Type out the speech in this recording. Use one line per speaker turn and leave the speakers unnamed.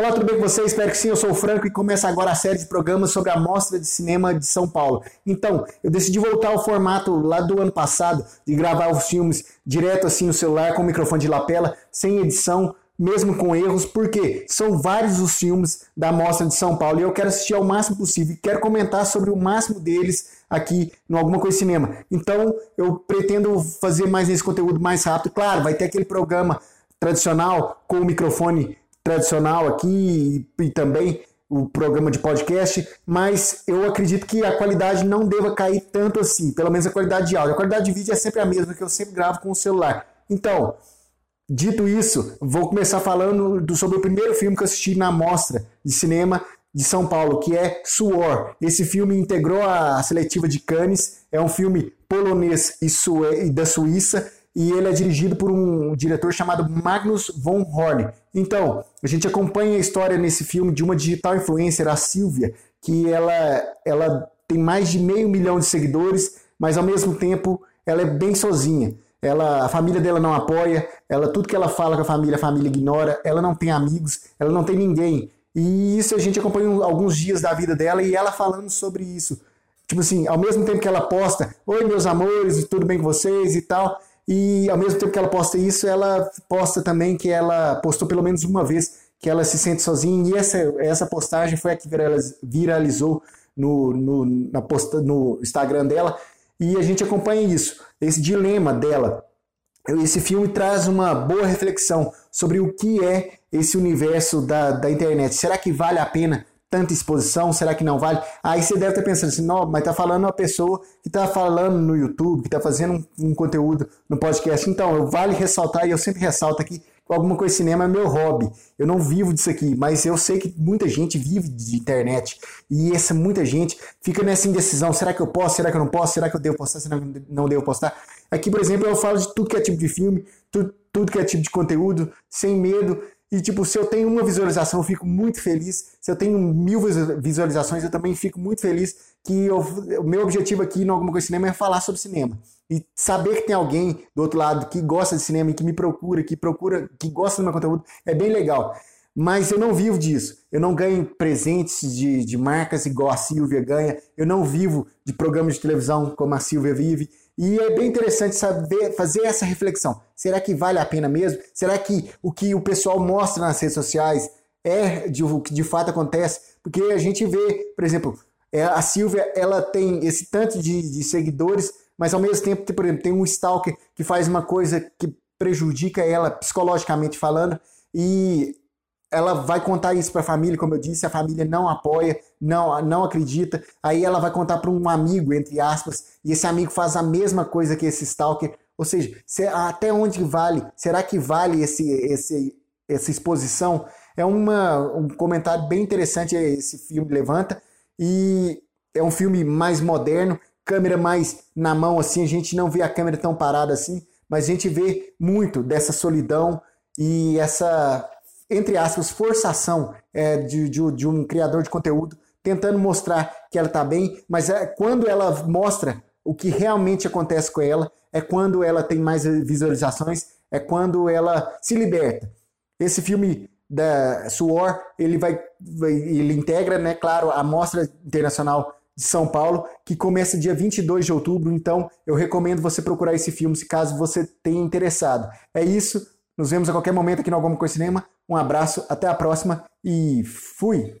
Olá, tudo bem com você? Espero que sim, eu sou o Franco e começa agora a série de programas sobre a Mostra de Cinema de São Paulo. Então, eu decidi voltar ao formato lá do ano passado, de gravar os filmes direto assim no celular, com o microfone de lapela, sem edição, mesmo com erros, porque são vários os filmes da Mostra de São Paulo e eu quero assistir ao máximo possível e quero comentar sobre o máximo deles aqui no Alguma Coisa Cinema. Então, eu pretendo fazer mais esse conteúdo mais rápido. Claro, vai ter aquele programa tradicional com o microfone tradicional aqui e, também o programa de podcast, mas eu acredito que a qualidade não deva cair tanto assim, pelo menos a qualidade de áudio. A qualidade de vídeo é sempre a mesma, que eu sempre gravo com o celular. Então, dito isso, vou começar falando do, sobre o primeiro filme que eu assisti na mostra de cinema de São Paulo, que é Suor. Esse filme integrou a seletiva de Cannes, é um filme polonês e, e da Suíça, e ele é dirigido por um diretor chamado Magnus von Horn. Então, a gente acompanha a história nesse filme de uma digital influencer, a Silvia, que ela, ela tem mais de meio milhão de seguidores, mas ao mesmo tempo ela é bem sozinha. Ela, a família dela não apoia, ela tudo que ela fala com a família, a família ignora, ela não tem amigos, ela não tem ninguém. E isso a gente acompanha alguns dias da vida dela e ela falando sobre isso. Tipo assim, ao mesmo tempo que ela posta, oi meus amores, tudo bem com vocês e tal, e ao mesmo tempo que ela posta isso, ela posta também que ela postou pelo menos uma vez que ela se sente sozinha. E essa, essa postagem foi a que viralizou no, no, na posta, no Instagram dela. E a gente acompanha isso, esse dilema dela. Esse filme traz uma boa reflexão sobre o que é esse universo da, da internet. Será que vale a pena tanta exposição? Será que não vale? Aí você deve estar pensando assim, não, mas tá falando uma pessoa que está falando no YouTube, que está fazendo um, um, conteúdo no podcast. Então, vale ressaltar, e eu sempre ressalto aqui, que alguma coisa cinema é meu hobby. Eu não vivo disso aqui, mas eu sei que muita gente vive de internet. E essa muita gente fica nessa indecisão. Será que eu posso? Será que eu não posso? Será que eu devo postar? Será que eu não devo postar? Aqui, por exemplo, eu falo de tudo que é tipo de filme, tudo, tudo que é tipo de conteúdo, sem medo. E, tipo, se eu tenho uma visualização, eu fico muito feliz. Se eu tenho mil visualizações, eu também fico muito feliz. Que eu, o meu objetivo aqui no Alguma Coisa Cinema é falar sobre cinema. E saber que tem alguém do outro lado que gosta de cinema e que me procura, que procura, que gosta do meu conteúdo, é bem legal. Mas eu não vivo disso. Eu não ganho presentes de, de marcas igual a Silvia ganha. Eu não vivo de programas de televisão como a Silvia vive. E é bem interessante saber fazer essa reflexão. Será que vale a pena mesmo? Será que o que o pessoal mostra nas redes sociais é de, o que de fato acontece? Porque a gente vê, por exemplo, é, a Silvia ela tem esse tanto de, de seguidores, mas ao mesmo tempo, por exemplo, tem um stalker que faz uma coisa que prejudica ela psicologicamente falando e ela vai contar isso para a família, como eu disse, a família não apoia, não, não acredita. Aí ela vai contar para um amigo, entre aspas, e esse amigo faz a mesma coisa que esse stalker. Ou seja, até onde vale? Será que vale esse, esse, essa exposição? É uma, um comentário bem interessante esse filme levanta. E é um filme mais moderno, câmera mais na mão, assim, a gente não vê a câmera tão parada assim, mas a gente vê muito dessa solidão e essa entre aspas, forçação é, de, de, de, um criador de conteúdo tentando mostrar que ela está bem, mas é quando ela mostra o que realmente acontece com ela, é quando ela tem mais visualizações, é quando ela se liberta. Esse filme da Suor, ele vai, ele integra, né, claro, a Mostra Internacional de São Paulo, que começa dia 22 de outubro, então eu recomendo você procurar esse filme se caso você tenha interessado. É isso, nos vemos a qualquer momento aqui no Alguma Coisa Cinema. Um abraço, até a próxima e fui!